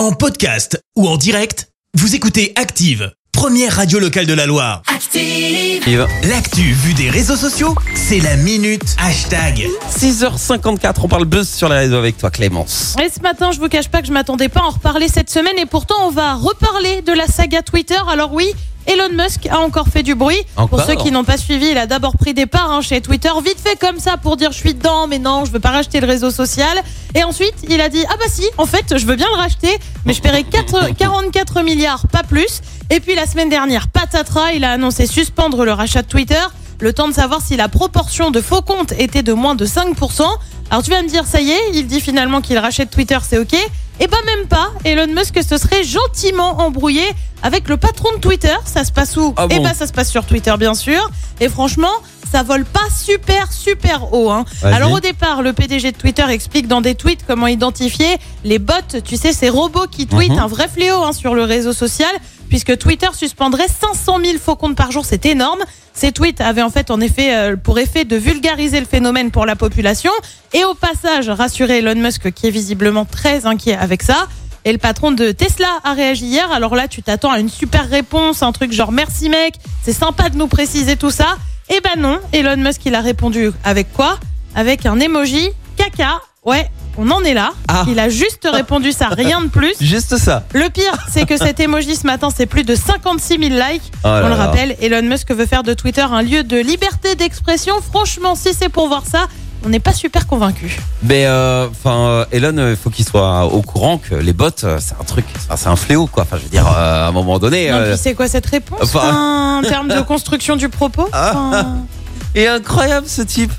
En podcast ou en direct, vous écoutez Active, première radio locale de la Loire. Active. L'actu vue des réseaux sociaux, c'est la minute hashtag. 6h54, on parle buzz sur les réseaux avec toi Clémence. Et ce matin, je vous cache pas que je m'attendais pas à en reparler cette semaine et pourtant on va reparler de la saga Twitter. Alors oui, Elon Musk a encore fait du bruit. Encore pour ceux qui n'ont pas suivi, il a d'abord pris des parts hein, chez Twitter, vite fait comme ça pour dire je suis dedans, mais non, je veux pas racheter le réseau social. Et ensuite, il a dit ah bah si, en fait, je veux bien le racheter, mais je paierai 4 44 milliards, pas plus. Et puis la semaine dernière, patatras, il a annoncé suspendre le rachat de Twitter. Le temps de savoir si la proportion de faux comptes était de moins de 5%. Alors tu vas me dire, ça y est, il dit finalement qu'il rachète Twitter, c'est ok. Et bah même pas, Elon Musk se serait gentiment embrouillé avec le patron de Twitter. Ça se passe où Ah Eh bon bah ça se passe sur Twitter bien sûr. Et franchement, ça vole pas super super haut. Hein. Vas-y. Alors au départ, le PDG de Twitter explique dans des tweets comment identifier les bots, tu sais, ces robots qui tweetent, Mhm. un vrai fléau hein, sur le réseau social, puisque Twitter suspendrait 500 000 faux comptes par jour, c'est énorme. Ces tweets avaient en fait en effet euh, pour effet de vulgariser le phénomène pour la population et au passage rassurer Elon Musk qui est visiblement très inquiet avec ça. Et le patron de Tesla a réagi hier. Alors là, tu t'attends à une super réponse, un truc genre merci mec, c'est sympa de nous préciser tout ça. Eh ben non, Elon Musk il a répondu avec quoi? Avec un emoji caca. Ouais, on en est là. Ah. Il a juste répondu ça, rien de plus. Juste ça. Le pire, c'est que cet emoji ce matin, c'est plus de 56 000 likes. Oh On le rappelle, Elon Musk veut faire de Twitter un lieu de liberté d'expression. Franchement, si c'est pour voir ça, on n'est pas super convaincu. Mais euh, enfin, Elon, il faut qu'il soit au courant que les bots, euh, c'est un truc, c'est un fléau quoi. Enfin, je veux dire, euh, à un moment donné. Non, euh, puis c'est quoi cette réponse enfin- En termes de construction du propos Enfin, Et incroyable ce type.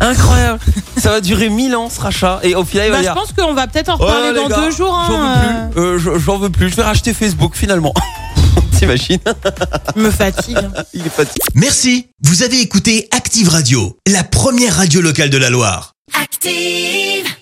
Incroyable. ça va durer mille ans ce rachat. Et au final, il va bah, Je pense qu'on va peut-être en Oh, reparler dans gars, deux jours. J'en hein, veux plus. Euh, je- j'en veux plus. Je vais racheter Facebook finalement. T'imagines? Me fatigue. Il est fatigué. Merci, vous avez écouté Active Radio, la première radio locale de la Loire. Active.